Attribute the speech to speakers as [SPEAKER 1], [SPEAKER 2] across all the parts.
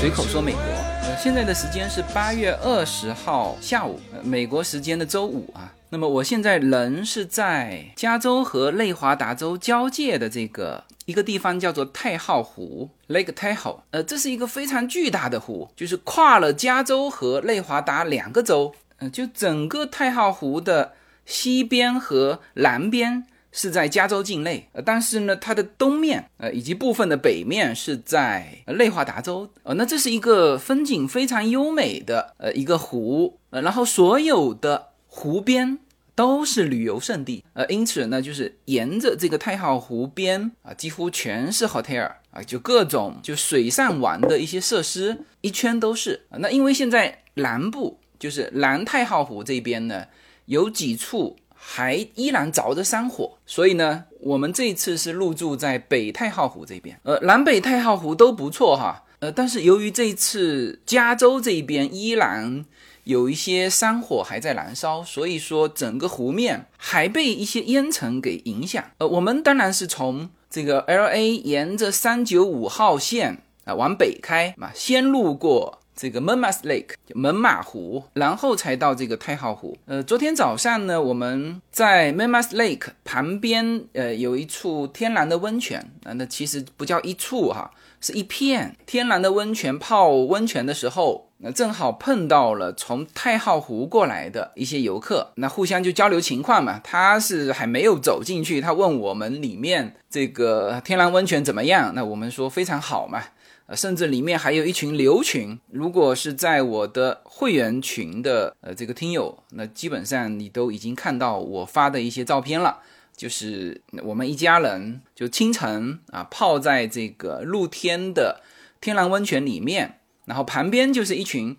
[SPEAKER 1] 随口说美国，呃，现在的时间是八月二十号下午，呃美国时间的周五啊。那么我现在人是在加州和内华达州交界的这个一个地方，叫做太浩湖 （Lake Tahoe）。呃，这是一个非常巨大的湖，就是跨了加州和内华达两个州。呃，就整个太浩湖的西边和南边是在加州境内，呃，但是呢，它的东面，呃，以及部分的北面是在内华达州，呃，那这是一个风景非常优美的呃一个湖，呃，然后所有的湖边都是旅游胜地，呃，因此呢，就是沿着这个太浩湖边啊，几乎全是 hotel 啊，就各种就水上玩的一些设施，一圈都是。啊那因为现在南部就是南太浩湖这边呢，有几处还依然着着山火，所以呢，我们这次是入住在北太浩湖这边，呃，南北太浩湖都不错哈，呃，但是由于这次加州这边依然有一些山火还在燃烧，所以说整个湖面还被一些烟尘给影响。呃，我们当然是从这个 L A 沿着三九五号线啊往北开嘛，先路过。这个 Monmouth Lake 门马湖，然后才到这个太浩湖。呃，昨天早上呢，我们在 Monmouth Lake 旁边，呃，有一处天然的温泉啊、那其实不叫一处哈，是一片天然的温泉。泡温泉的时候，那正好碰到了从太浩湖过来的一些游客，那互相就交流情况嘛。他是还没有走进去，他问我们里面这个天然温泉怎么样？那我们说非常好嘛。呃，甚至里面还有一群牛群。如果是在我的会员群的呃这个听友，那基本上你都已经看到我发的一些照片了。就是我们一家人就清晨啊泡在这个露天的天然温泉里面，然后旁边就是一群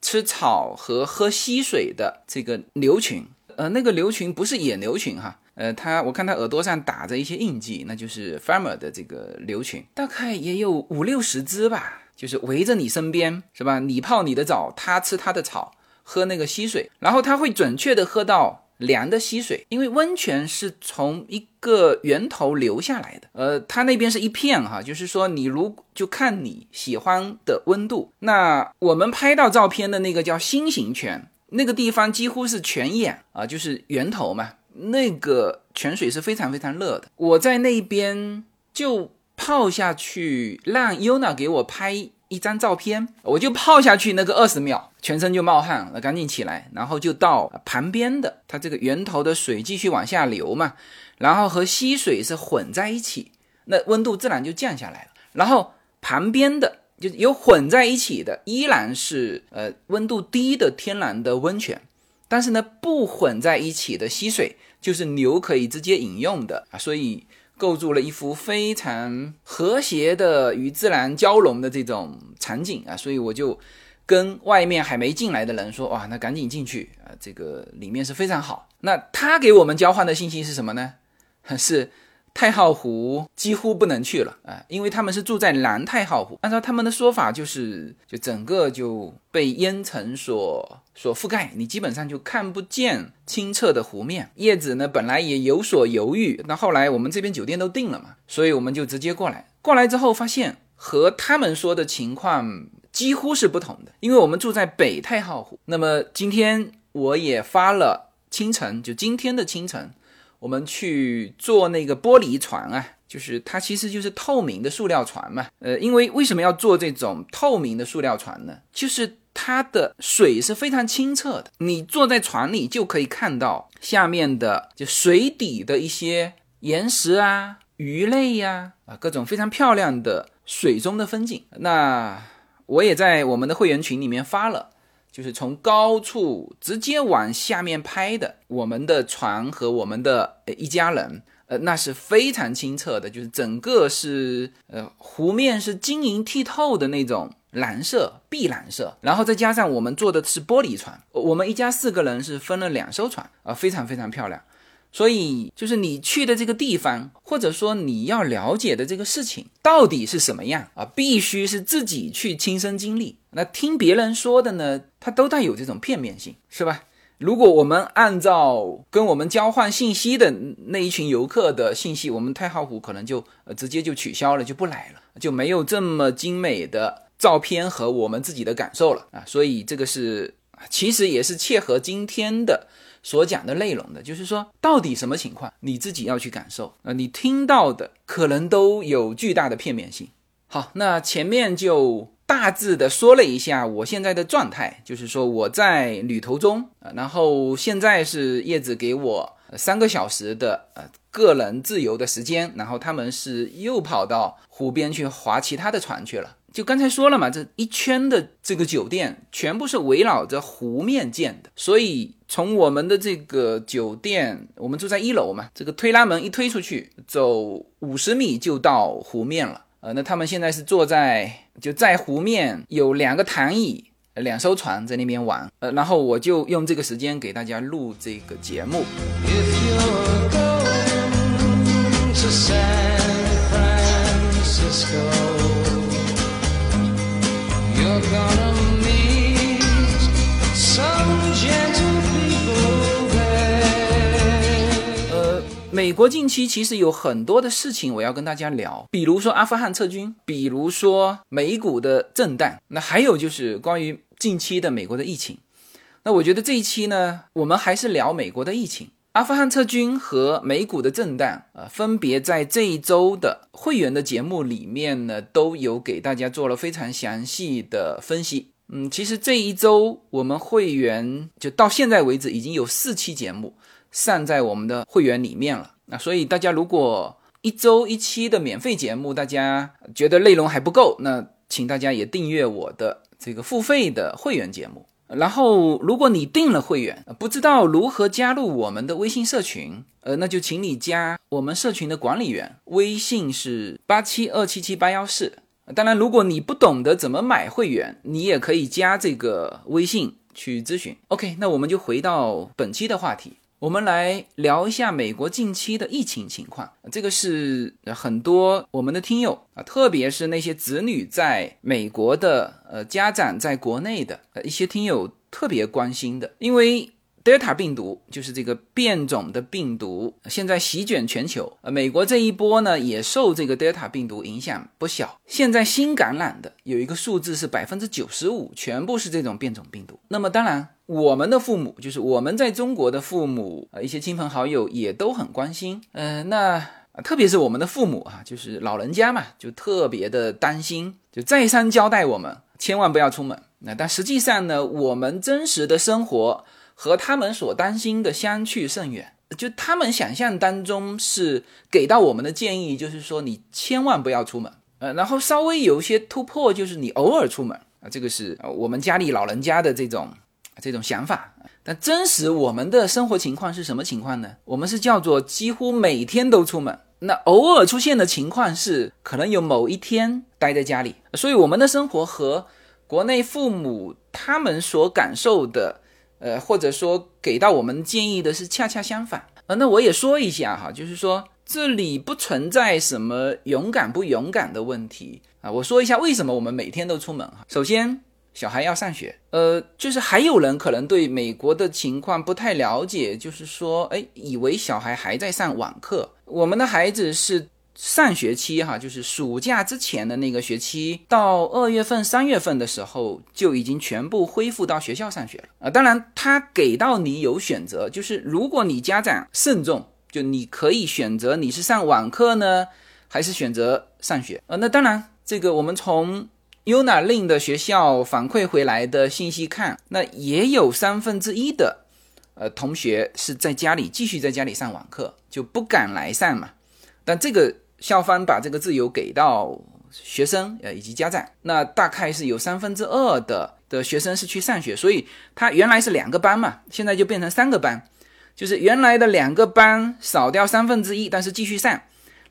[SPEAKER 1] 吃草和喝溪水的这个牛群。呃，那个牛群不是野牛群哈，呃，它我看它耳朵上打着一些印记，那就是 farmer 的这个牛群，大概也有五六十只吧，就是围着你身边，是吧？你泡你的澡，它吃它的草，喝那个溪水，然后它会准确的喝到凉的溪水，因为温泉是从一个源头流下来的，呃，它那边是一片哈，就是说你如就看你喜欢的温度。那我们拍到照片的那个叫心形泉。那个地方几乎是泉眼啊，就是源头嘛。那个泉水是非常非常热的。我在那边就泡下去，让 Yuna 给我拍一张照片，我就泡下去那个二十秒，全身就冒汗，那赶紧起来，然后就到旁边的它这个源头的水继续往下流嘛，然后和溪水是混在一起，那温度自然就降下来了。然后旁边的。就有混在一起的，依然是呃温度低的天然的温泉，但是呢不混在一起的溪水，就是牛可以直接饮用的啊，所以构筑了一幅非常和谐的与自然交融的这种场景啊，所以我就跟外面还没进来的人说，哇，那赶紧进去啊，这个里面是非常好。那他给我们交换的信息是什么呢？是。太浩湖几乎不能去了啊，因为他们是住在南太浩湖。按照他们的说法，就是就整个就被烟尘所所覆盖，你基本上就看不见清澈的湖面。叶子呢，本来也有所犹豫，那后来我们这边酒店都定了嘛，所以我们就直接过来。过来之后发现和他们说的情况几乎是不同的，因为我们住在北太浩湖。那么今天我也发了清晨，就今天的清晨。我们去坐那个玻璃船啊，就是它其实就是透明的塑料船嘛。呃，因为为什么要做这种透明的塑料船呢？就是它的水是非常清澈的，你坐在船里就可以看到下面的就水底的一些岩石啊、鱼类呀啊，各种非常漂亮的水中的风景。那我也在我们的会员群里面发了。就是从高处直接往下面拍的，我们的船和我们的一家人，呃，那是非常清澈的，就是整个是呃湖面是晶莹剔透的那种蓝色、碧蓝色，然后再加上我们坐的是玻璃船，我们一家四个人是分了两艘船啊，非常非常漂亮。所以就是你去的这个地方，或者说你要了解的这个事情到底是什么样啊，必须是自己去亲身经历。那听别人说的呢，它都带有这种片面性，是吧？如果我们按照跟我们交换信息的那一群游客的信息，我们太浩湖可能就直接就取消了，就不来了，就没有这么精美的照片和我们自己的感受了啊。所以这个是其实也是切合今天的所讲的内容的，就是说到底什么情况你自己要去感受啊，你听到的可能都有巨大的片面性。好，那前面就。大致的说了一下我现在的状态，就是说我在旅途中，然后现在是叶子给我三个小时的呃个人自由的时间，然后他们是又跑到湖边去划其他的船去了。就刚才说了嘛，这一圈的这个酒店全部是围绕着湖面建的，所以从我们的这个酒店，我们住在一楼嘛，这个推拉门一推出去，走五十米就到湖面了。呃，那他们现在是坐在就在湖面，有两个躺椅，两艘船在那边玩。呃，然后我就用这个时间给大家录这个节目。If you're going to San Francisco, 美国近期其实有很多的事情我要跟大家聊，比如说阿富汗撤军，比如说美股的震荡，那还有就是关于近期的美国的疫情。那我觉得这一期呢，我们还是聊美国的疫情、阿富汗撤军和美股的震荡，呃，分别在这一周的会员的节目里面呢，都有给大家做了非常详细的分析。嗯，其实这一周我们会员就到现在为止已经有四期节目。上在我们的会员里面了，那所以大家如果一周一期的免费节目，大家觉得内容还不够，那请大家也订阅我的这个付费的会员节目。然后，如果你订了会员，不知道如何加入我们的微信社群，呃，那就请你加我们社群的管理员，微信是八七二七七八幺四。当然，如果你不懂得怎么买会员，你也可以加这个微信去咨询。OK，那我们就回到本期的话题。我们来聊一下美国近期的疫情情况，这个是很多我们的听友啊，特别是那些子女在美国的呃家长在国内的呃一些听友特别关心的，因为。德尔塔病毒就是这个变种的病毒，现在席卷全球。呃，美国这一波呢，也受这个德尔塔病毒影响不小。现在新感染的有一个数字是百分之九十五，全部是这种变种病毒。那么当然，我们的父母，就是我们在中国的父母，呃，一些亲朋好友也都很关心。呃，那特别是我们的父母啊，就是老人家嘛，就特别的担心，就再三交代我们千万不要出门。那但实际上呢，我们真实的生活。和他们所担心的相去甚远，就他们想象当中是给到我们的建议，就是说你千万不要出门，呃，然后稍微有一些突破，就是你偶尔出门啊，这个是我们家里老人家的这种这种想法。但真实我们的生活情况是什么情况呢？我们是叫做几乎每天都出门，那偶尔出现的情况是可能有某一天待在家里，所以我们的生活和国内父母他们所感受的。呃，或者说给到我们建议的是恰恰相反啊。那我也说一下哈，就是说这里不存在什么勇敢不勇敢的问题啊。我说一下为什么我们每天都出门哈。首先，小孩要上学，呃，就是还有人可能对美国的情况不太了解，就是说，哎，以为小孩还在上网课。我们的孩子是。上学期哈，就是暑假之前的那个学期，到二月份、三月份的时候，就已经全部恢复到学校上学了啊。当然，他给到你有选择，就是如果你家长慎重，就你可以选择你是上网课呢，还是选择上学啊。那当然，这个我们从 UNA 令的学校反馈回来的信息看，那也有三分之一的呃同学是在家里继续在家里上网课，就不敢来上嘛。但这个。校方把这个自由给到学生，呃，以及家长，那大概是有三分之二的的学生是去上学，所以他原来是两个班嘛，现在就变成三个班，就是原来的两个班少掉三分之一，但是继续上，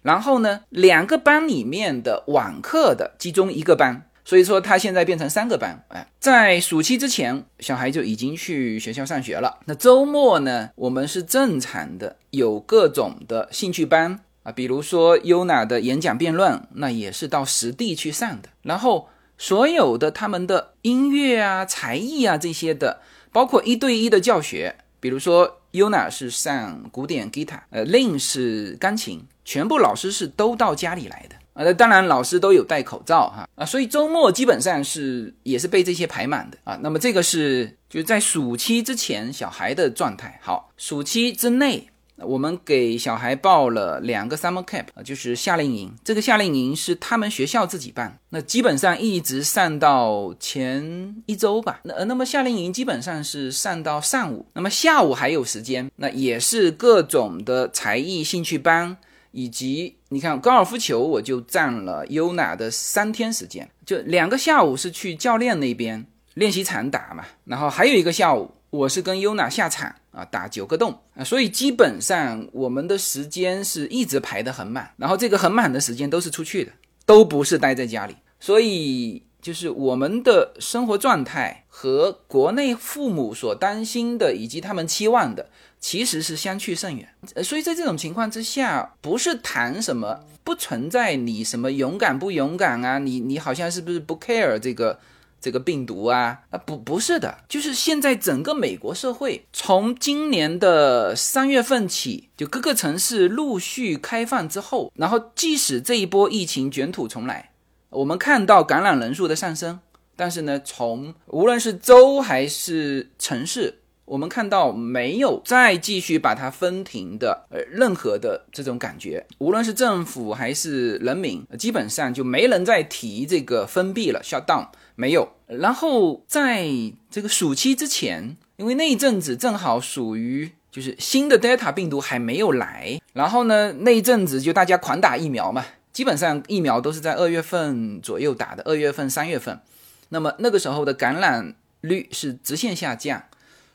[SPEAKER 1] 然后呢，两个班里面的网课的集中一个班，所以说他现在变成三个班，哎，在暑期之前，小孩就已经去学校上学了，那周末呢，我们是正常的有各种的兴趣班。啊，比如说 UNA 的演讲辩论，那也是到实地去上的。然后所有的他们的音乐啊、才艺啊这些的，包括一对一的教学，比如说 Yuna 是上古典吉他，呃，Lin 是钢琴，全部老师是都到家里来的。呃，当然老师都有戴口罩哈啊，所以周末基本上是也是被这些排满的啊。那么这个是就在暑期之前小孩的状态。好，暑期之内，我们给小孩报了两个 summer camp，就是夏令营。这个夏令营是他们学校自己办，那基本上一直上到前一周吧。那那么夏令营基本上是上到上午，那么下午还有时间，那也是各种的才艺兴趣班。以及你看高尔夫球，我就占了优娜的三天时间，就两个下午是去教练那边练习场打嘛，然后还有一个下午我是跟优娜下场啊打九个洞啊，所以基本上我们的时间是一直排得很满，然后这个很满的时间都是出去的，都不是待在家里，所以就是我们的生活状态和国内父母所担心的以及他们期望的。其实是相去甚远，呃，所以在这种情况之下，不是谈什么不存在你什么勇敢不勇敢啊，你你好像是不是不 care 这个这个病毒啊？啊，不不是的，就是现在整个美国社会从今年的三月份起，就各个城市陆续开放之后，然后即使这一波疫情卷土重来，我们看到感染人数的上升，但是呢，从无论是州还是城市。我们看到没有再继续把它分庭的呃任何的这种感觉，无论是政府还是人民，基本上就没人再提这个封闭了，shut down 没有。然后在这个暑期之前，因为那一阵子正好属于就是新的 Delta 病毒还没有来，然后呢那一阵子就大家狂打疫苗嘛，基本上疫苗都是在二月份左右打的，二月份三月份，那么那个时候的感染率是直线下降。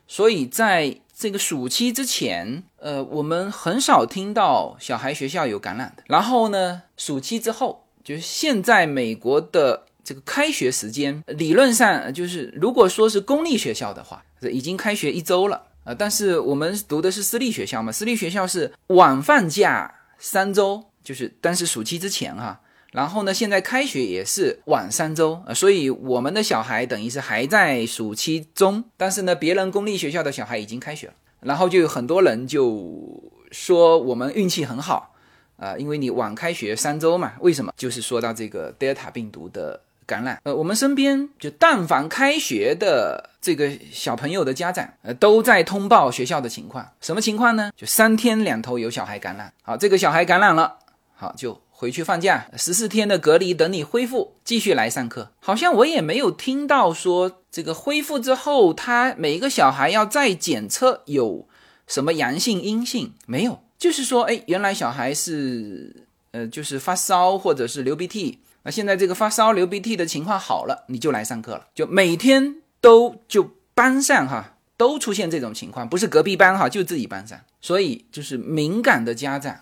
[SPEAKER 1] 所以在这个暑期之前，呃，我们很少听到小孩学校有感染的。然后呢，暑期之后，就是现在美国的这个开学时间，理论上就是如果说是公立学校的话，已经开学一周了啊。但是我们读的是私立学校嘛，私立学校是晚放假三周，就是但是暑期之前哈。然后呢，现在开学也是晚三周啊所以我们的小孩等于是还在暑期中，但是呢，别人公立学校的小孩已经开学了，然后就有很多人就说我们运气很好啊，因为你晚开学三周嘛，为什么？就是说到这个德尔塔病毒的感染，呃，我们身边就但凡开学的这个小朋友的家长，呃，都在通报学校的情况，什么情况呢？就三天两头有小孩感染，好，这个小孩感染了，好就。回去放假十四天的隔离，等你恢复继续来上课。好像我也没有听到说这个恢复之后，他每一个小孩要再检测有什么阳性阴性没有？就是说，哎，原来小孩是呃，就是发烧或者是流鼻涕，那现在这个发烧流鼻涕的情况好了，你就来上课了。就每天都就班上哈都出现这种情况，不是隔壁班哈，就自己班上，所以就是敏感的家长。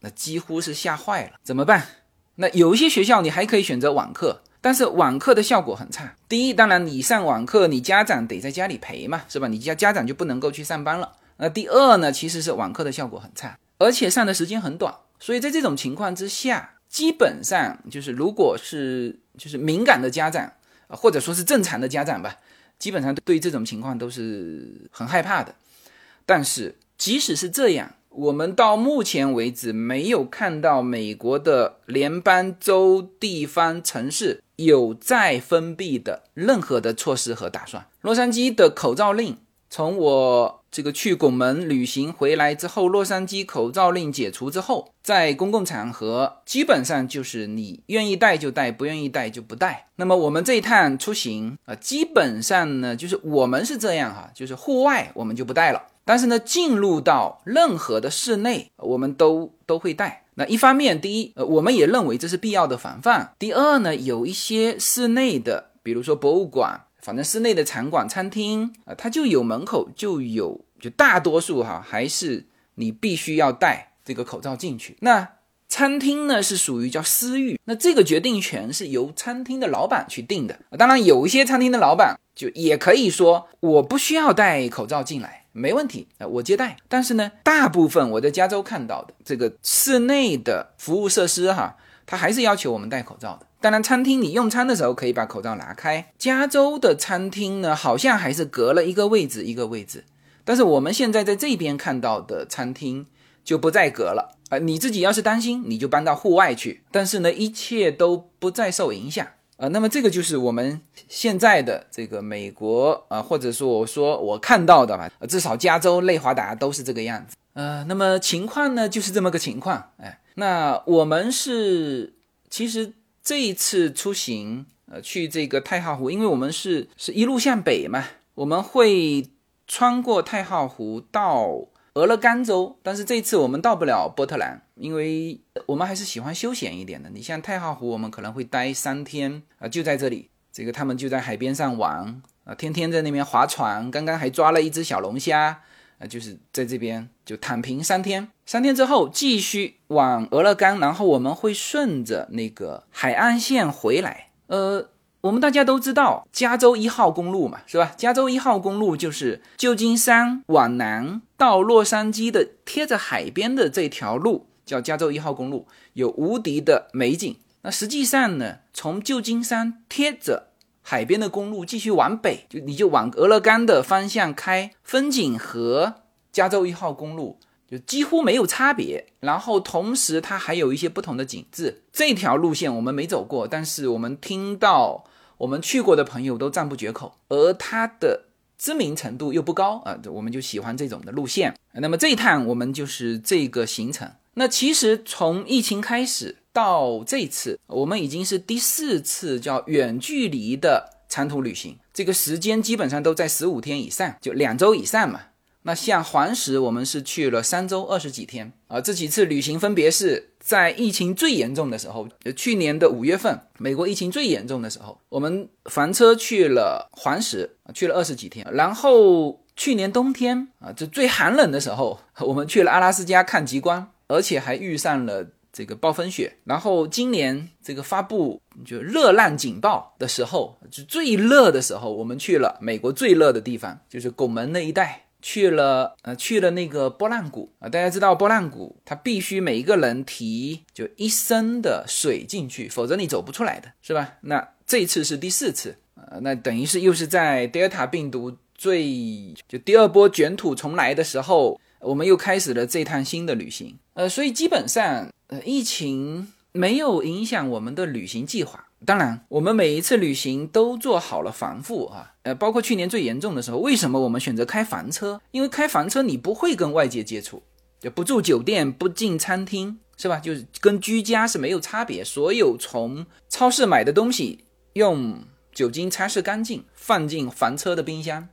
[SPEAKER 1] 那几乎是吓坏了，怎么办？那有一些学校你还可以选择网课，但是网课的效果很差。第一，当然你上网课，你家长得在家里陪嘛，是吧？你家家长就不能够去上班了。那第二呢，其实是网课的效果很差，而且上的时间很短。所以在这种情况之下，基本上就是如果是就是敏感的家长，或者说是正常的家长吧，基本上对这种情况都是很害怕的。但是即使是这样。我们到目前为止没有看到美国的联邦、州、地方、城市有再封闭的任何的措施和打算。洛杉矶的口罩令，从我这个去拱门旅行回来之后，洛杉矶口罩令解除之后，在公共场合基本上就是你愿意戴就戴，不愿意戴就不戴。那么我们这一趟出行啊，基本上呢就是我们是这样哈，就是户外我们就不戴了。但是呢，进入到任何的室内，我们都都会戴。那一方面，第一，呃，我们也认为这是必要的防范。第二呢，有一些室内的，比如说博物馆，反正室内的场馆、餐厅啊，它就有门口就有，就大多数哈，还是你必须要戴这个口罩进去。那餐厅呢，是属于叫私域，那这个决定权是由餐厅的老板去定的。当然，有一些餐厅的老板就也可以说，我不需要戴口罩进来。没问题啊，我接待。但是呢，大部分我在加州看到的这个室内的服务设施哈，它还是要求我们戴口罩的。当然，餐厅你用餐的时候可以把口罩拿开。加州的餐厅呢，好像还是隔了一个位置一个位置。但是我们现在在这边看到的餐厅就不再隔了啊！你自己要是担心，你就搬到户外去。但是呢，一切都不再受影响啊。那么这个就是我们现在的这个美国啊，或者说我说我看到的吧，至少加州、内华达都是这个样子。呃，那么情况呢，就是这么个情况。哎，那我们是其实这一次出行呃去这个太浩湖，因为我们是是一路向北嘛，我们会。穿过太浩湖到俄勒冈州，但是这次我们到不了波特兰，因为我们还是喜欢休闲一点的。你像太浩湖，我们可能会待三天啊，就在这里，这个他们就在海边上玩啊，天天在那边划船，刚刚还抓了一只小龙虾啊，就是在这边就躺平三天，三天之后继续往俄勒冈，然后我们会顺着那个海岸线回来，呃。我们大家都知道加州一号公路嘛，是吧？加州一号公路就是旧金山往南到洛杉矶的贴着海边的这条路，叫加州一号公路，有无敌的美景。那实际上呢，从旧金山贴着海边的公路继续往北，就你就往俄勒冈的方向开，风景和加州一号公路。就几乎没有差别，然后同时它还有一些不同的景致。这条路线我们没走过，但是我们听到我们去过的朋友都赞不绝口，而它的知名程度又不高啊，我们就喜欢这种的路线。那么这一趟我们就是这个行程。那其实从疫情开始到这次，我们已经是第四次叫远距离的长途旅行，这个时间基本上都在十五天以上，就两周以上嘛。那像黄石，我们是去了三周二十几天啊。这几次旅行分别是在疫情最严重的时候，去年的五月份，美国疫情最严重的时候，我们房车去了黄石，去了二十几天。然后去年冬天啊，这最寒冷的时候，我们去了阿拉斯加看极光，而且还遇上了这个暴风雪。然后今年这个发布就热浪警报的时候，就最热的时候，我们去了美国最热的地方，就是拱门那一带。去了，呃，去了那个波浪谷啊，大家知道波浪谷，它必须每一个人提就一升的水进去，否则你走不出来的，是吧？那这次是第四次，呃，那等于是又是在 Delta 病毒最就第二波卷土重来的时候，我们又开始了这趟新的旅行，呃，所以基本上，呃，疫情没有影响我们的旅行计划。当然，我们每一次旅行都做好了防护啊，呃，包括去年最严重的时候，为什么我们选择开房车？因为开房车你不会跟外界接触，就不住酒店，不进餐厅，是吧？就是跟居家是没有差别。所有从超市买的东西，用酒精擦拭干净，放进房车的冰箱，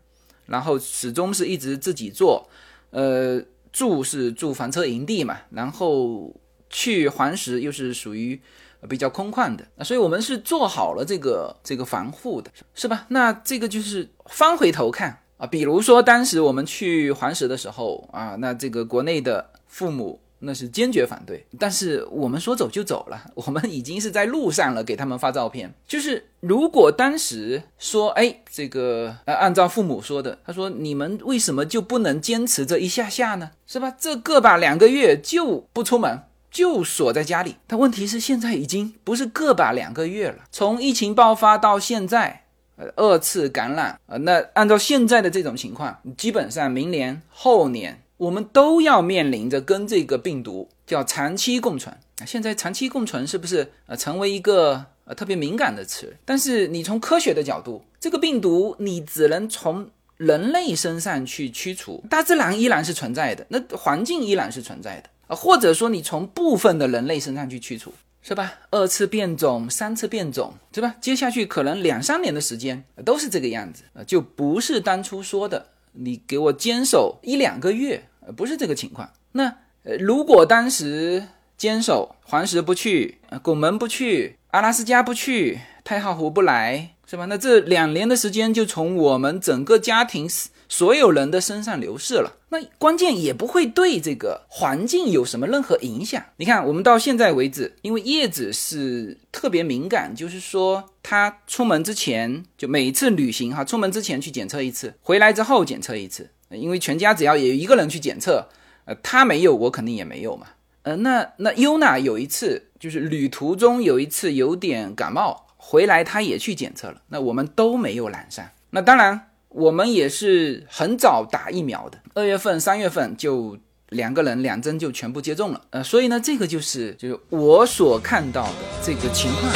[SPEAKER 1] 然后始终是一直自己做。呃，住是住房车营地嘛，然后去黄石又是属于。比较空旷的啊，所以我们是做好了这个这个防护的，是吧？那这个就是翻回头看啊，比如说当时我们去黄石的时候啊，那这个国内的父母那是坚决反对，但是我们说走就走了，我们已经是在路上了，给他们发照片。就是如果当时说，哎，这个呃，按照父母说的，他说你们为什么就不能坚持这一下下呢？是吧？这个把两个月就不出门。就锁在家里，但问题是现在已经不是个把两个月了。从疫情爆发到现在，呃，二次感染，呃，那按照现在的这种情况，基本上明年后年我们都要面临着跟这个病毒叫长期共存。现在长期共存是不是呃成为一个呃特别敏感的词？但是你从科学的角度，这个病毒你只能从人类身上去驱除，大自然依然是存在的，那环境依然是存在的。啊，或者说你从部分的人类身上去去除，是吧？二次变种、三次变种，是吧？接下去可能两三年的时间都是这个样子，就不是当初说的你给我坚守一两个月，不是这个情况。那，如果当时坚守黄石不去，拱门不去，阿拉斯加不去，太浩湖不来，是吧？那这两年的时间就从我们整个家庭。所有人的身上流逝了，那关键也不会对这个环境有什么任何影响。你看，我们到现在为止，因为叶子是特别敏感，就是说他出门之前就每次旅行哈，出门之前去检测一次，回来之后检测一次。因为全家只要有一个人去检测，呃，他没有，我肯定也没有嘛。呃，那那优娜有一次就是旅途中有一次有点感冒，回来他也去检测了，那我们都没有染上。那当然，我们也是很早打疫苗的，二月份、三月份就两个人两针就全部接种了。呃，所以呢，这个就是就是我所看到的这个情况。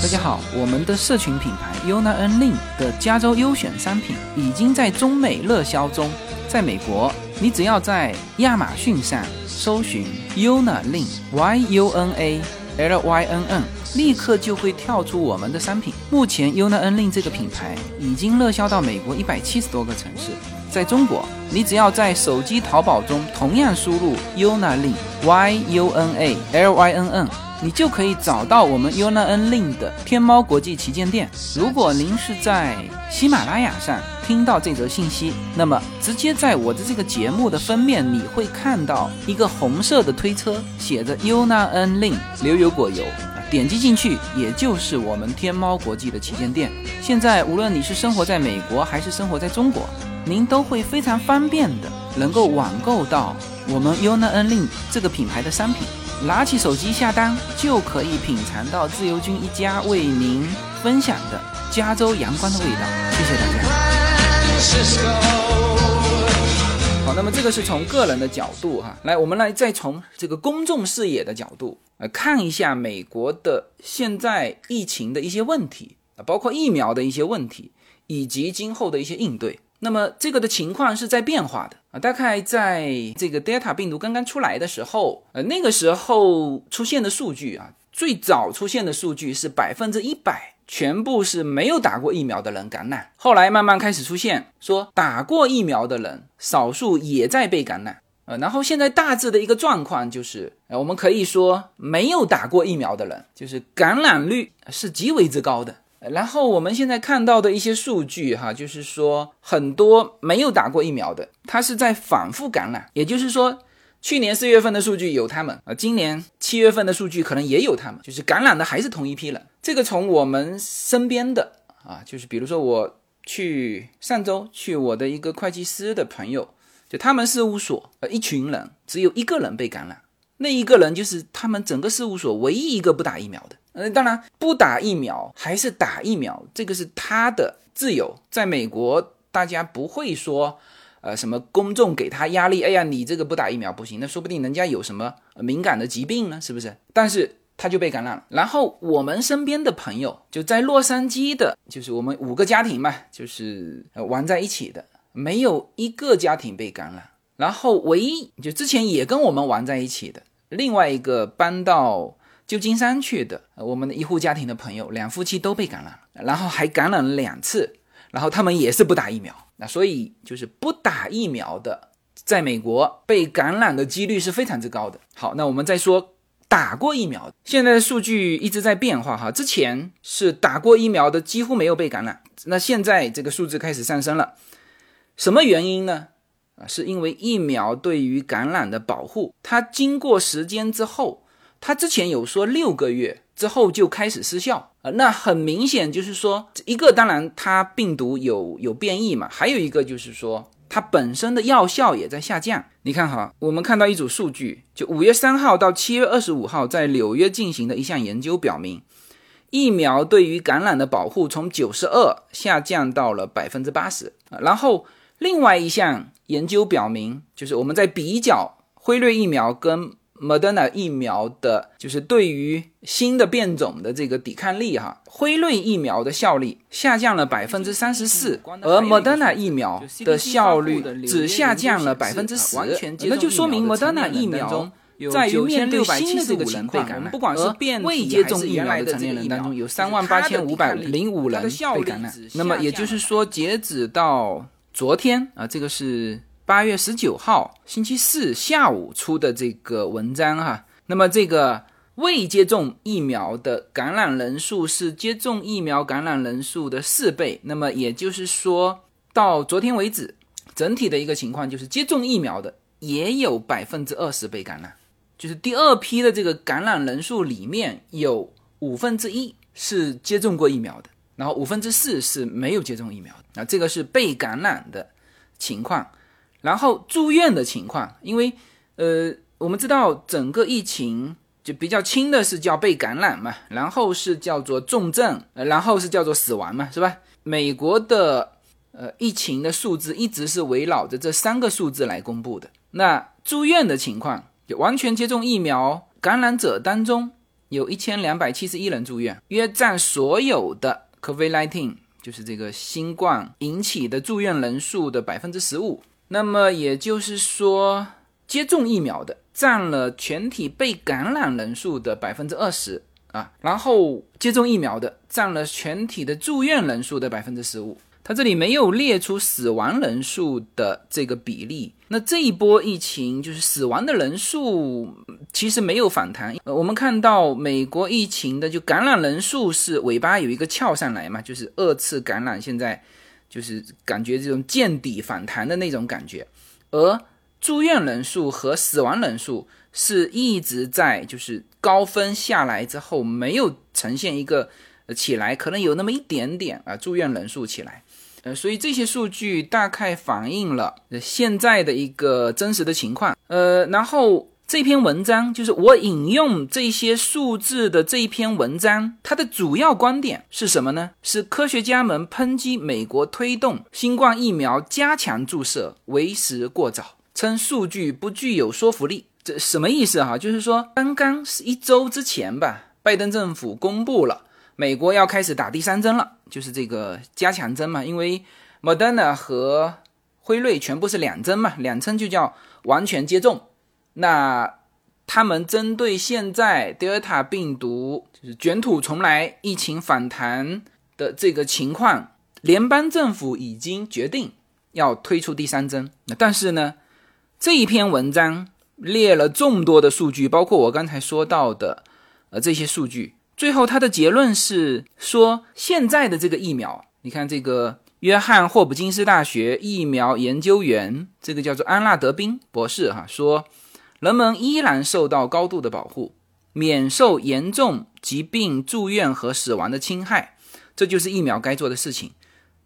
[SPEAKER 1] 大家好，我们的社群品牌 UNA N LINK 的加州优选商品已经在中美热销中。在美国，你只要在亚马逊上搜寻 Yona Lin Y U N A L Y N N，立刻就会跳出我们的商品。目前 Yuna Lin 这个品牌已经热销到美国一百七十多个城市。在中国，你只要在手机淘宝中同样输入 Yona Lin Y U N A L Y N N。你就可以找到我们 Yuna Lin 的天猫国际旗舰店。如果您是在喜马拉雅上听到这则信息，那么直接在我的这个节目的封面，你会看到一个红色的推车，写着 Yuna N Lin 流油果油。点击进去，也就是我们天猫国际的旗舰店。现在，无论你是生活在美国还是生活在中国，您都会非常方便的能够网购到我们 Yuna N Lin 这个品牌的商品。拿起手机下单，就可以品尝到自由军一家为您分享的加州阳光的味道。谢谢大家。
[SPEAKER 2] Francisco.
[SPEAKER 1] 好，那么这个是从个人的角度哈，来，我们来再从这个公众视野的角度呃看一下美国的现在疫情的一些问题啊，包括疫苗的一些问题，以及今后的一些应对。那么这个的情况是在变化的啊，大概在这个 Delta 病毒刚刚出来的时候，呃，那个时候出现的数据啊，最早出现的数据是百分之一百全部是没有打过疫苗的人感染，后来慢慢开始出现说打过疫苗的人少数也在被感染，呃，然后现在大致的一个状况就是，呃，我们可以说没有打过疫苗的人，就是感染率是极为之高的。然后我们现在看到的一些数据哈，就是说很多没有打过疫苗的，他是在反复感染，也就是说，去年四月份的数据有他们啊，今年七月份的数据可能也有他们，就是感染的还是同一批人。这个从我们身边的啊，就是比如说我去上周去我的一个会计师的朋友，就他们事务所呃一群人只有一个人被感染，那一个人就是他们整个事务所唯一一个不打疫苗的。呃，当然不打疫苗还是打疫苗，这个是他的自由。在美国，大家不会说，呃，什么公众给他压力，哎呀，你这个不打疫苗不行，那说不定人家有什么敏感的疾病呢，是不是？但是他就被感染了。然后我们身边的朋友就在洛杉矶的，就是我们五个家庭嘛，就是呃玩在一起的，没有一个家庭被感染。然后唯一就之前也跟我们玩在一起的另外一个搬到。旧金山去的，我们的一户家庭的朋友，两夫妻都被感染了，然后还感染了两次，然后他们也是不打疫苗，那所以就是不打疫苗的，在美国被感染的几率是非常之高的。好，那我们再说打过疫苗，现在的数据一直在变化哈，之前是打过疫苗的几乎没有被感染，那现在这个数字开始上升了，什么原因呢？啊，是因为疫苗对于感染的保护，它经过时间之后。它之前有说六个月之后就开始失效那很明显就是说，一个当然它病毒有有变异嘛，还有一个就是说它本身的药效也在下降。你看哈，我们看到一组数据，就五月三号到七月二十五号在纽约进行的一项研究表明，疫苗对于感染的保护从九十二下降到了百分之八十。然后另外一项研究表明，就是我们在比较辉瑞疫苗跟 Moderna 疫苗的，就是对于新的变种的这个抵抗力哈，辉瑞疫苗的效力下降了百分之三十四，而 Moderna 疫苗的效率只下降了百分之十，那就说明 Moderna 疫苗在于面对新的这个情况，不管是变未接种疫苗的成年人当中，有三万八千五百零五人被感染。那么也就是说，截止到昨天啊，这个是。八月十九号星期四下午出的这个文章哈，那么这个未接种疫苗的感染人数是接种疫苗感染人数的四倍，那么也就是说到昨天为止，整体的一个情况就是接种疫苗的也有百分之二十被感染，就是第二批的这个感染人数里面有五分之一是接种过疫苗的，然后五分之四是没有接种疫苗的，那这个是被感染的。情况，然后住院的情况，因为呃，我们知道整个疫情就比较轻的是叫被感染嘛，然后是叫做重症，然后是叫做死亡嘛，是吧？美国的呃疫情的数字一直是围绕着这三个数字来公布的。那住院的情况，就完全接种疫苗感染者当中，有一千两百七十一人住院，约占所有的 COVID-19。就是这个新冠引起的住院人数的百分之十五，那么也就是说，接种疫苗的占了全体被感染人数的百分之二十啊，然后接种疫苗的占了全体的住院人数的百分之十五。它这里没有列出死亡人数的这个比例。那这一波疫情就是死亡的人数其实没有反弹。呃，我们看到美国疫情的就感染人数是尾巴有一个翘上来嘛，就是二次感染现在就是感觉这种见底反弹的那种感觉。而住院人数和死亡人数是一直在就是高分下来之后没有呈现一个起来，可能有那么一点点啊住院人数起来。呃，所以这些数据大概反映了现在的一个真实的情况。呃，然后这篇文章就是我引用这些数字的这一篇文章，它的主要观点是什么呢？是科学家们抨击美国推动新冠疫苗加强注射为时过早，称数据不具有说服力。这什么意思哈？就是说刚刚是一周之前吧，拜登政府公布了。美国要开始打第三针了，就是这个加强针嘛，因为 Moderna 和辉瑞全部是两针嘛，两针就叫完全接种。那他们针对现在德尔塔病毒就是卷土重来、疫情反弹的这个情况，联邦政府已经决定要推出第三针。但是呢，这一篇文章列了众多的数据，包括我刚才说到的呃这些数据。最后，他的结论是说，现在的这个疫苗，你看这个约翰霍普金斯大学疫苗研究员，这个叫做安纳德宾博士哈，说人们依然受到高度的保护，免受严重疾病、住院和死亡的侵害，这就是疫苗该做的事情。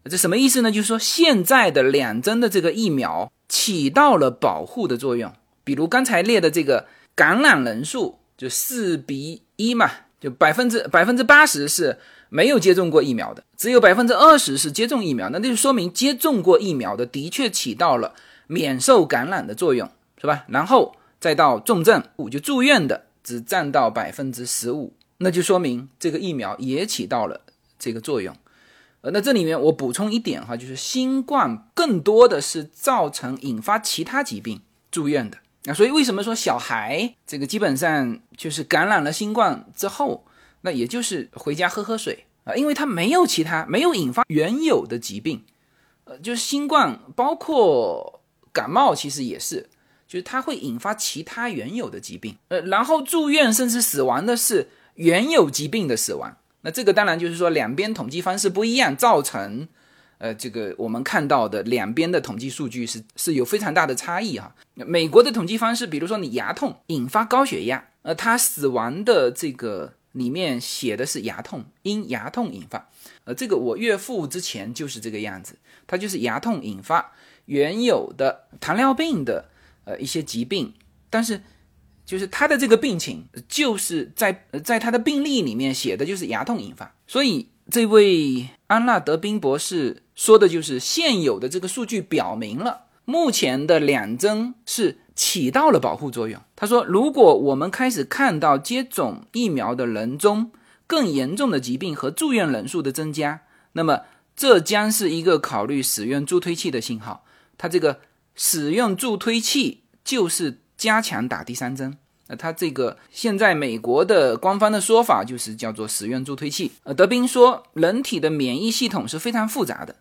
[SPEAKER 1] 这什么意思呢？就是说，现在的两针的这个疫苗起到了保护的作用。比如刚才列的这个感染人数，就四比一嘛。就百分之百分之八十是没有接种过疫苗的，只有百分之二十是接种疫苗，那就说明接种过疫苗的的确起到了免受感染的作用，是吧？然后再到重症，就住院的只占到百分之十五，那就说明这个疫苗也起到了这个作用。呃，那这里面我补充一点哈，就是新冠更多的是造成引发其他疾病住院的。那所以为什么说小孩这个基本上就是感染了新冠之后，那也就是回家喝喝水啊，因为他没有其他没有引发原有的疾病，呃，就是新冠包括感冒其实也是，就是它会引发其他原有的疾病，呃，然后住院甚至死亡的是原有疾病的死亡，那这个当然就是说两边统计方式不一样造成。呃，这个我们看到的两边的统计数据是是有非常大的差异哈。美国的统计方式，比如说你牙痛引发高血压，呃，他死亡的这个里面写的是牙痛，因牙痛引发。呃，这个我岳父之前就是这个样子，他就是牙痛引发原有的糖尿病的呃一些疾病，但是就是他的这个病情就是在在他的病历里面写的就是牙痛引发，所以这位安纳德宾博士。说的就是现有的这个数据表明了，目前的两针是起到了保护作用。他说，如果我们开始看到接种疫苗的人中更严重的疾病和住院人数的增加，那么这将是一个考虑使用助推器的信号。他这个使用助推器就是加强打第三针。那他这个现在美国的官方的说法就是叫做使用助推器。呃，德宾说，人体的免疫系统是非常复杂的。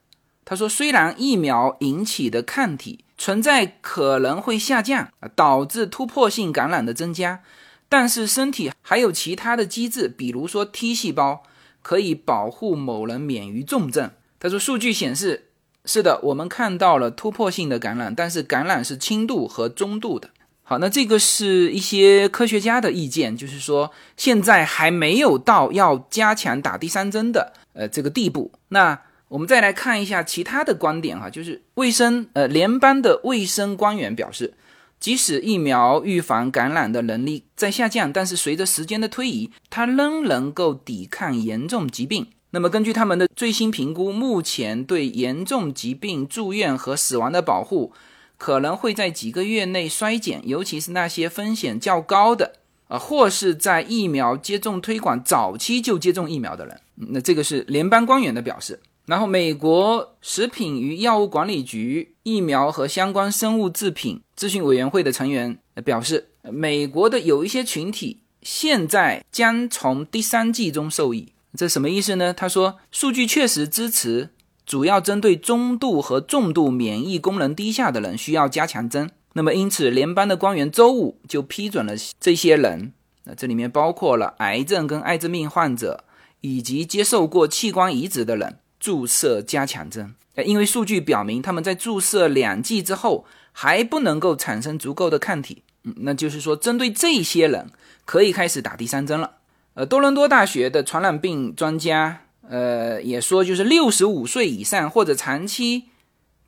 [SPEAKER 1] 他说：“虽然疫苗引起的抗体存在可能会下降，导致突破性感染的增加，但是身体还有其他的机制，比如说 T 细胞可以保护某人免于重症。”他说：“数据显示，是的，我们看到了突破性的感染，但是感染是轻度和中度的。”好，那这个是一些科学家的意见，就是说现在还没有到要加强打第三针的呃这个地步。那我们再来看一下其他的观点哈，就是卫生呃联邦的卫生官员表示，即使疫苗预防感染的能力在下降，但是随着时间的推移，它仍能够抵抗严重疾病。那么根据他们的最新评估，目前对严重疾病住院和死亡的保护可能会在几个月内衰减，尤其是那些风险较高的啊，或是在疫苗接种推广早期就接种疫苗的人。那这个是联邦官员的表示。然后，美国食品与药物管理局疫苗和相关生物制品咨询委员会的成员表示，美国的有一些群体现在将从第三季中受益。这什么意思呢？他说，数据确实支持，主要针对中度和重度免疫功能低下的人需要加强针。那么，因此联邦的官员周五就批准了这些人，那这里面包括了癌症跟艾滋病患者以及接受过器官移植的人。注射加强针，因为数据表明他们在注射两剂之后还不能够产生足够的抗体，嗯，那就是说针对这些人可以开始打第三针了。呃，多伦多大学的传染病专家，呃，也说就是六十五岁以上或者长期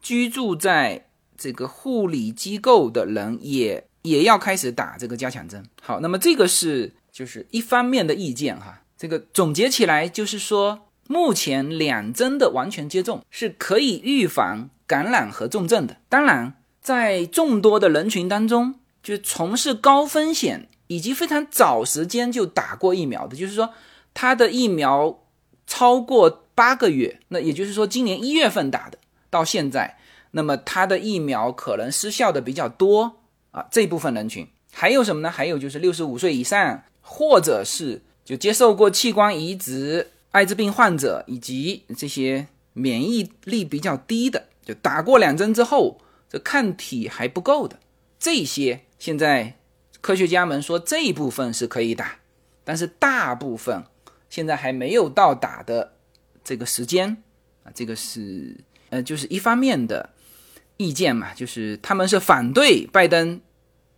[SPEAKER 1] 居住在这个护理机构的人也也要开始打这个加强针。好，那么这个是就是一方面的意见哈，这个总结起来就是说。目前两针的完全接种是可以预防感染和重症的。当然，在众多的人群当中，就从事高风险以及非常早时间就打过疫苗的，就是说他的疫苗超过八个月，那也就是说今年一月份打的到现在，那么他的疫苗可能失效的比较多啊。这部分人群还有什么呢？还有就是六十五岁以上，或者是就接受过器官移植。艾滋病患者以及这些免疫力比较低的，就打过两针之后，这抗体还不够的，这些现在科学家们说这一部分是可以打，但是大部分现在还没有到打的这个时间啊，这个是呃，就是一方面的意见嘛，就是他们是反对拜登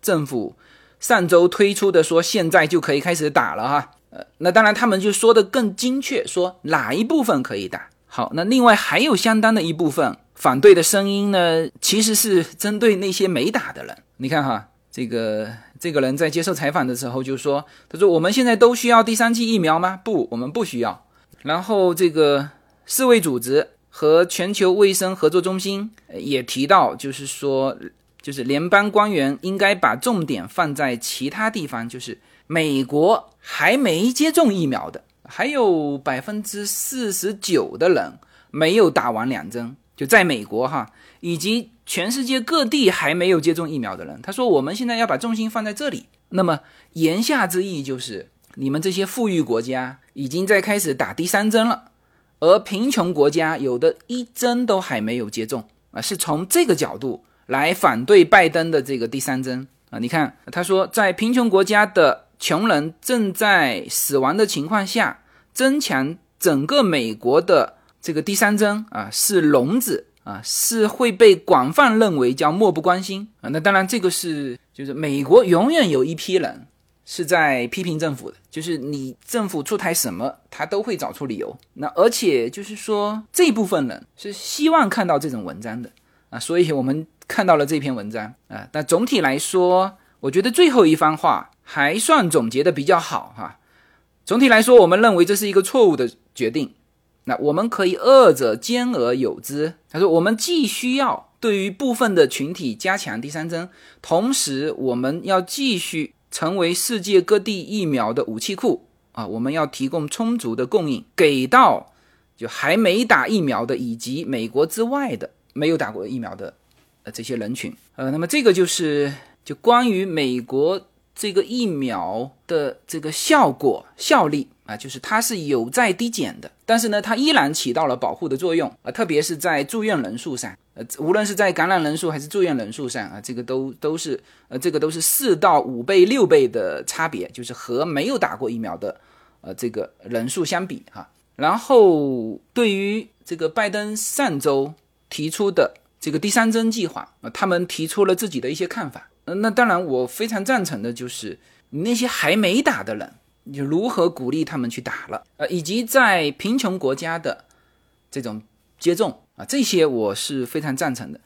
[SPEAKER 1] 政府上周推出的说现在就可以开始打了哈。呃，那当然，他们就说的更精确，说哪一部分可以打好。那另外还有相当的一部分反对的声音呢，其实是针对那些没打的人。你看哈，这个这个人在接受采访的时候就说：“他说我们现在都需要第三剂疫苗吗？不，我们不需要。”然后这个世卫组织和全球卫生合作中心也提到，就是说，就是联邦官员应该把重点放在其他地方，就是美国。还没接种疫苗的，还有百分之四十九的人没有打完两针，就在美国哈，以及全世界各地还没有接种疫苗的人。他说，我们现在要把重心放在这里。那么言下之意就是，你们这些富裕国家已经在开始打第三针了，而贫穷国家有的一针都还没有接种啊，是从这个角度来反对拜登的这个第三针啊。你看，他说在贫穷国家的。穷人正在死亡的情况下，增强整个美国的这个第三针啊，是聋子啊，是会被广泛认为叫漠不关心啊。那当然，这个是就是美国永远有一批人是在批评政府的，就是你政府出台什么，他都会找出理由。那而且就是说，这部分人是希望看到这种文章的啊，所以我们看到了这篇文章啊。但总体来说，我觉得最后一番话。还算总结的比较好哈。总体来说，我们认为这是一个错误的决定。那我们可以二者兼而有之。他说，我们既需要对于部分的群体加强第三针，同时我们要继续成为世界各地疫苗的武器库啊。我们要提供充足的供应给到就还没打疫苗的以及美国之外的没有打过疫苗的呃这些人群。呃，那么这个就是就关于美国。这个疫苗的这个效果效力啊，就是它是有在递减的，但是呢，它依然起到了保护的作用啊，特别是在住院人数上，呃，无论是在感染人数还是住院人数上啊，这个都都是呃，这个都是四到五倍、六倍的差别，就是和没有打过疫苗的呃这个人数相比哈。然后对于这个拜登上周提出的这个第三针计划啊，他们提出了自己的一些看法。那当然，我非常赞成的就是那些还没打的人，你如何鼓励他们去打了？呃，以及在贫穷国家的这种接种啊，这些我是非常赞成的。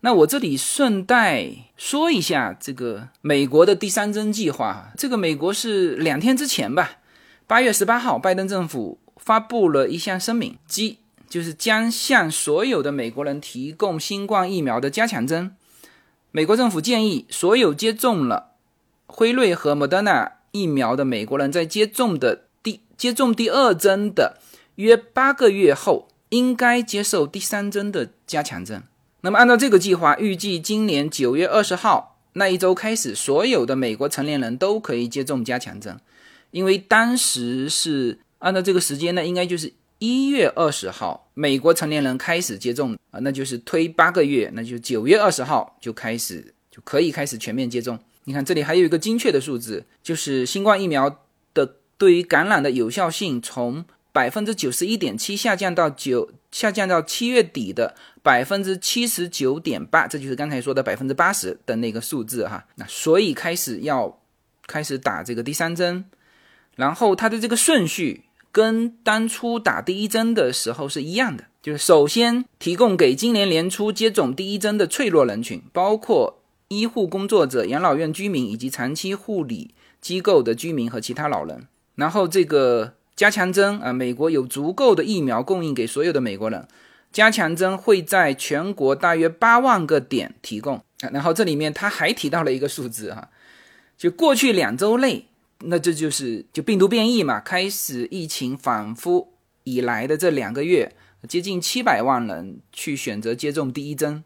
[SPEAKER 1] 那我这里顺带说一下这个美国的第三针计划，这个美国是两天之前吧，八月十八号，拜登政府发布了一项声明，即就是将向所有的美国人提供新冠疫苗的加强针。美国政府建议所有接种了辉瑞和莫德纳疫苗的美国人，在接种的第接种第二针的约八个月后，应该接受第三针的加强针。那么，按照这个计划，预计今年九月二十号那一周开始，所有的美国成年人都可以接种加强针。因为当时是按照这个时间呢，应该就是一月二十号，美国成年人开始接种啊，那就是推八个月，那就九月二十号就开始就可以开始全面接种。你看这里还有一个精确的数字，就是新冠疫苗的对于感染的有效性从百分之九十一点七下降到九下降到七月底的。百分之七十九点八，这就是刚才说的百分之八十的那个数字哈。那所以开始要开始打这个第三针，然后它的这个顺序跟当初打第一针的时候是一样的，就是首先提供给今年年初接种第一针的脆弱人群，包括医护工作者、养老院居民以及长期护理机构的居民和其他老人。然后这个加强针啊，美国有足够的疫苗供应给所有的美国人。加强针会在全国大约八万个点提供，然后这里面他还提到了一个数字哈，就过去两周内，那这就是就病毒变异嘛，开始疫情反复以来的这两个月，接近七百万人去选择接种第一针，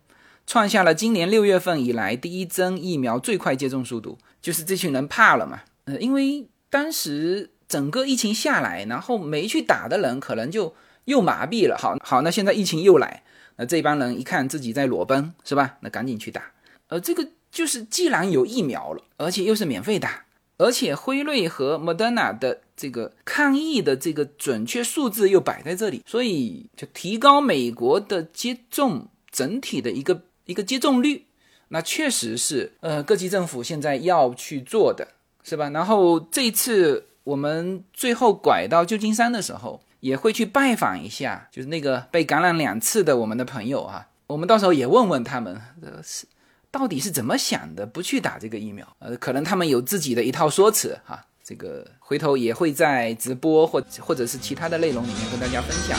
[SPEAKER 1] 创下了今年六月份以来第一针疫苗最快接种速度，就是这群人怕了嘛，呃，因为当时整个疫情下来，然后没去打的人可能就。又麻痹了，好好，那现在疫情又来，那这帮人一看自己在裸奔，是吧？那赶紧去打。呃，这个就是既然有疫苗了，而且又是免费打，而且辉瑞和莫德纳的这个抗疫的这个准确数字又摆在这里，所以就提高美国的接种整体的一个一个接种率，那确实是呃各级政府现在要去做的，是吧？然后这一次我们最后拐到旧金山的时候。也会去拜访一下，就是那个被感染两次的我们的朋友啊，我们到时候也问问他们，呃，是到底是怎么想的，不去打这个疫苗？呃，可能他们有自己的一套说辞哈，这个回头也会在直播或或者是其他的内容里面跟大家分享。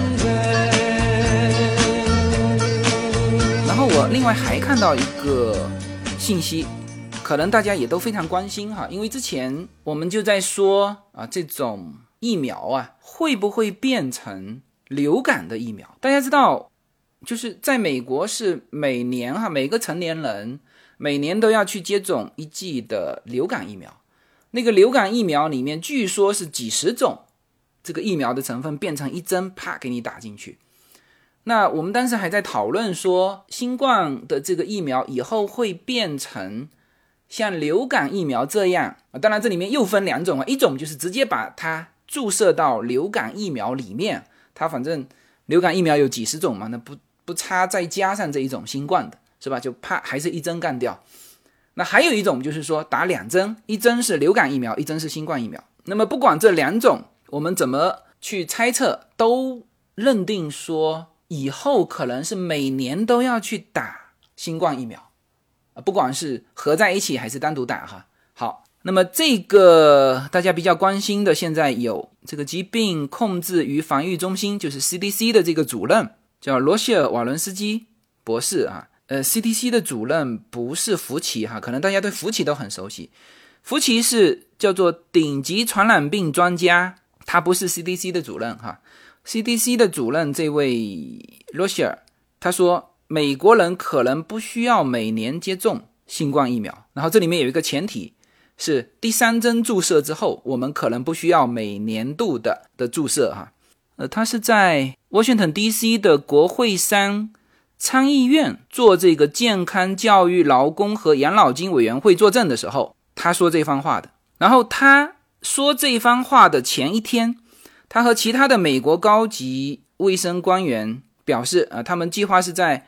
[SPEAKER 1] 我另外还看到一个信息，可能大家也都非常关心哈，因为之前我们就在说啊这种。疫苗啊，会不会变成流感的疫苗？大家知道，就是在美国是每年哈，每个成年人每年都要去接种一剂的流感疫苗。那个流感疫苗里面，据说是几十种这个疫苗的成分变成一针，啪给你打进去。那我们当时还在讨论说，新冠的这个疫苗以后会变成像流感疫苗这样啊？当然，这里面又分两种啊，一种就是直接把它。注射到流感疫苗里面，它反正流感疫苗有几十种嘛，那不不差再加上这一种新冠的，是吧？就怕还是一针干掉。那还有一种就是说打两针，一针是流感疫苗，一针是新冠疫苗。那么不管这两种，我们怎么去猜测，都认定说以后可能是每年都要去打新冠疫苗啊，不管是合在一起还是单独打哈。好。那么这个大家比较关心的，现在有这个疾病控制与防御中心，就是 CDC 的这个主任叫罗谢尔·瓦伦斯基博士啊，呃，CDC 的主任不是福奇哈，可能大家对福奇都很熟悉。福奇是叫做顶级传染病专家，他不是 CDC 的主任哈。CDC 的主任这位罗希尔他说，美国人可能不需要每年接种新冠疫苗。然后这里面有一个前提是，第三针注射之后，我们可能不需要每年度的的注射哈。呃，他是在 Washington D.C. 的国会山参议院做这个健康教育、劳工和养老金委员会作证的时候。他说这番话的，然后他说这番话的前一天，他和其他的美国高级卫生官员表示，啊，他们计划是在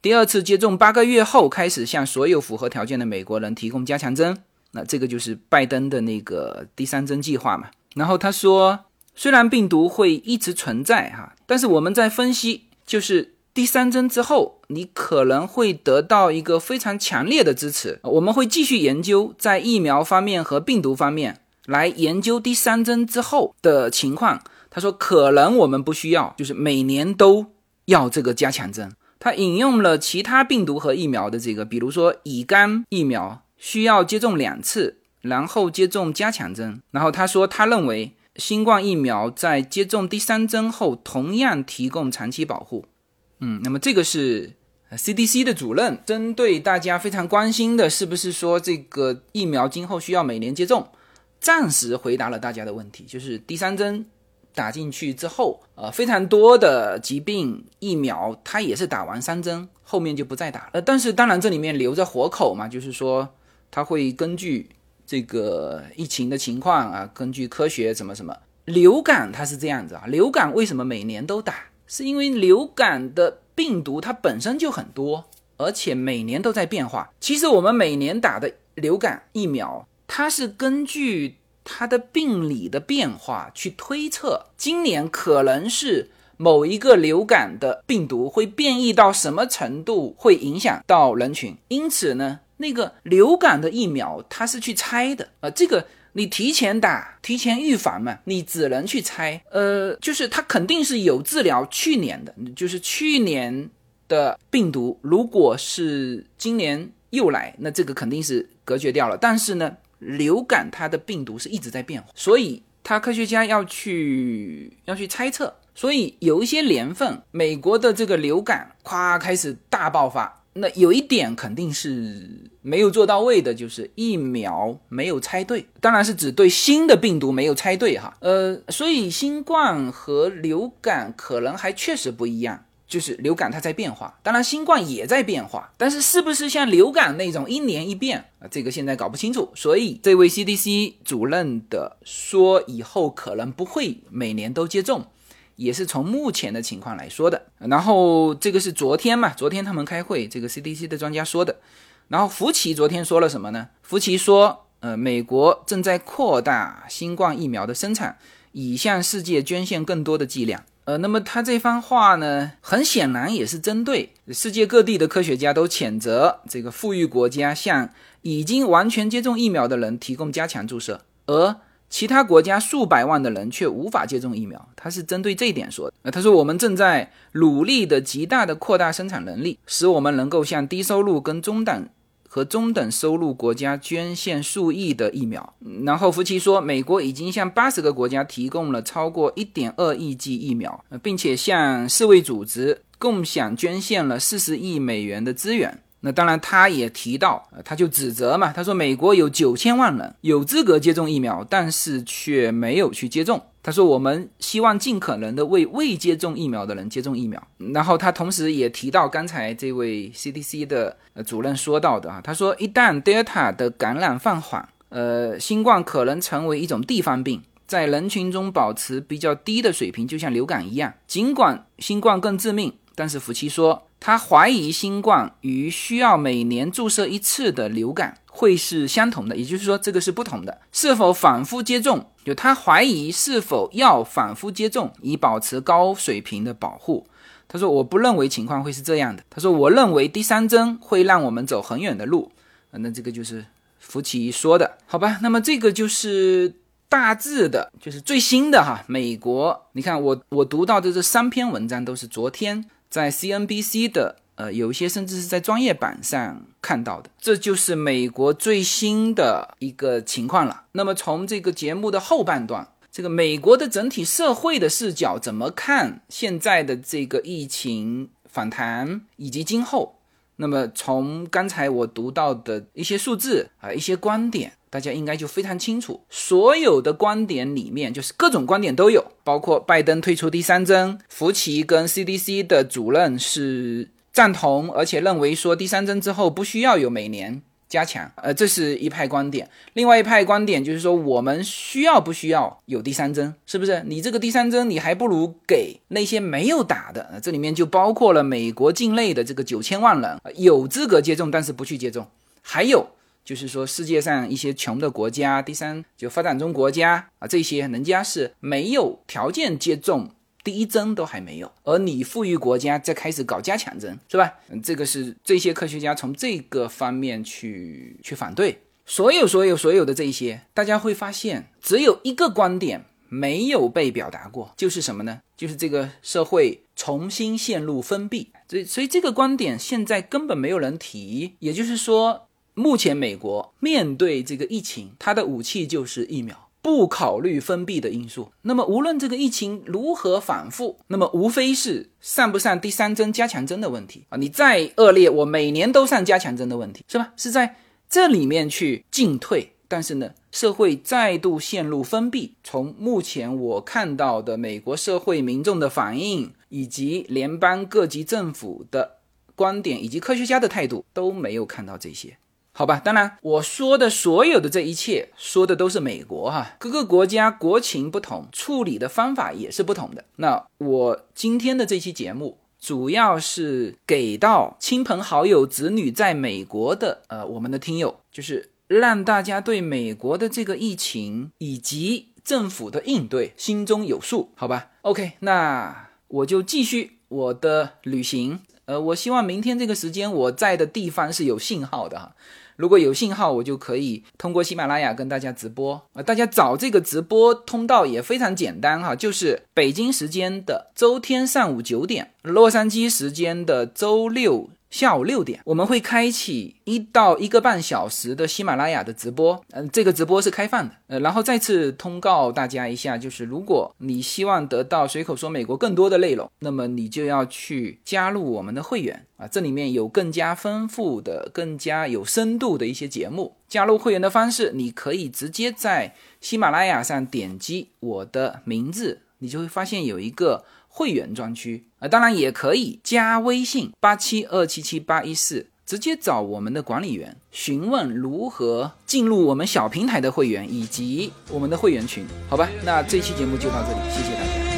[SPEAKER 1] 第二次接种八个月后开始向所有符合条件的美国人提供加强针。那这个就是拜登的那个第三针计划嘛。然后他说，虽然病毒会一直存在哈，但是我们在分析，就是。第三针之后，你可能会得到一个非常强烈的支持。我们会继续研究在疫苗方面和病毒方面来研究第三针之后的情况。他说，可能我们不需要，就是每年都要这个加强针。他引用了其他病毒和疫苗的这个，比如说乙肝疫苗需要接种两次，然后接种加强针。然后他说，他认为新冠疫苗在接种第三针后同样提供长期保护。嗯，那么这个是 CDC 的主任针对大家非常关心的，是不是说这个疫苗今后需要每年接种？暂时回答了大家的问题，就是第三针打进去之后，呃，非常多的疾病疫苗它也是打完三针，后面就不再打。了，但是当然这里面留着活口嘛，就是说它会根据这个疫情的情况啊，根据科学什么什么，流感它是这样子啊，流感为什么每年都打？是因为流感的病毒它本身就很多，而且每年都在变化。其实我们每年打的流感疫苗，它是根据它的病理的变化去推测，今年可能是某一个流感的病毒会变异到什么程度，会影响到人群。因此呢，那个流感的疫苗它是去猜的啊，这个。你提前打，提前预防嘛？你只能去猜，呃，就是它肯定是有治疗去年的，就是去年的病毒，如果是今年又来，那这个肯定是隔绝掉了。但是呢，流感它的病毒是一直在变化，所以它科学家要去要去猜测，所以有一些年份，美国的这个流感咵开始大爆发。那有一点肯定是没有做到位的，就是疫苗没有猜对，当然是指对新的病毒没有猜对哈。呃，所以新冠和流感可能还确实不一样，就是流感它在变化，当然新冠也在变化，但是是不是像流感那种一年一变啊？这个现在搞不清楚。所以这位 CDC 主任的说，以后可能不会每年都接种。也是从目前的情况来说的，然后这个是昨天嘛，昨天他们开会，这个 CDC 的专家说的。然后福奇昨天说了什么呢？福奇说，呃，美国正在扩大新冠疫苗的生产，以向世界捐献更多的剂量。呃，那么他这番话呢，很显然也是针对世界各地的科学家都谴责这个富裕国家向已经完全接种疫苗的人提供加强注射，而。其他国家数百万的人却无法接种疫苗，他是针对这一点说的。他说我们正在努力的极大的扩大生产能力，使我们能够向低收入跟中等和中等收入国家捐献数亿的疫苗。然后福奇说，美国已经向八十个国家提供了超过一点二亿剂疫苗，并且向世卫组织共享捐献了四十亿美元的资源。那当然，他也提到，他就指责嘛，他说美国有九千万人有资格接种疫苗，但是却没有去接种。他说我们希望尽可能的为未接种疫苗的人接种疫苗。然后他同时也提到刚才这位 CDC 的主任说到的啊，他说一旦 Delta 的感染放缓，呃，新冠可能成为一种地方病，在人群中保持比较低的水平，就像流感一样。尽管新冠更致命，但是福奇说。他怀疑新冠与需要每年注射一次的流感会是相同的，也就是说这个是不同的。是否反复接种？就他怀疑是否要反复接种以保持高水平的保护。他说：“我不认为情况会是这样的。”他说：“我认为第三针会让我们走很远的路。”那这个就是福奇说的，好吧？那么这个就是大致的，就是最新的哈。美国，你看我我读到的这三篇文章都是昨天。在 CNBC 的呃，有一些甚至是在专业版上看到的。这就是美国最新的一个情况了。那么从这个节目的后半段，这个美国的整体社会的视角怎么看现在的这个疫情反弹以及今后？那么从刚才我读到的一些数字啊，一些观点，大家应该就非常清楚。所有的观点里面，就是各种观点都有，包括拜登退出第三针，福奇跟 CDC 的主任是赞同，而且认为说第三针之后不需要有每年。加强，呃，这是一派观点。另外一派观点就是说，我们需要不需要有第三针？是不是？你这个第三针，你还不如给那些没有打的。这里面就包括了美国境内的这个九千万人，有资格接种但是不去接种。还有就是说，世界上一些穷的国家，第三就发展中国家啊，这些人家是没有条件接种。第一针都还没有，而你富裕国家在开始搞加强针，是吧？嗯，这个是这些科学家从这个方面去去反对。所有所有所有的这一些，大家会发现，只有一个观点没有被表达过，就是什么呢？就是这个社会重新陷入封闭。所以，所以这个观点现在根本没有人提。也就是说，目前美国面对这个疫情，它的武器就是疫苗。不考虑封闭的因素，那么无论这个疫情如何反复，那么无非是上不上第三针加强针的问题啊！你再恶劣，我每年都上加强针的问题，是吧？是在这里面去进退。但是呢，社会再度陷入封闭。从目前我看到的美国社会民众的反应，以及联邦各级政府的观点，以及科学家的态度，都没有看到这些。好吧，当然我说的所有的这一切，说的都是美国哈，各个国家国情不同，处理的方法也是不同的。那我今天的这期节目，主要是给到亲朋好友、子女在美国的呃我们的听友，就是让大家对美国的这个疫情以及政府的应对心中有数，好吧？OK，那我就继续我的旅行。呃，我希望明天这个时间我在的地方是有信号的哈。如果有信号，我就可以通过喜马拉雅跟大家直播啊。大家找这个直播通道也非常简单哈，就是北京时间的周天上午九点，洛杉矶时间的周六。下午六点，我们会开启一到一个半小时的喜马拉雅的直播，嗯，这个直播是开放的，呃，然后再次通告大家一下，就是如果你希望得到随口说美国更多的内容，那么你就要去加入我们的会员啊，这里面有更加丰富的、更加有深度的一些节目。加入会员的方式，你可以直接在喜马拉雅上点击我的名字，你就会发现有一个。会员专区啊，当然也可以加微信八七二七七八一四，直接找我们的管理员询问如何进入我们小平台的会员以及我们的会员群，好吧？那这期节目就到这里，谢谢大家。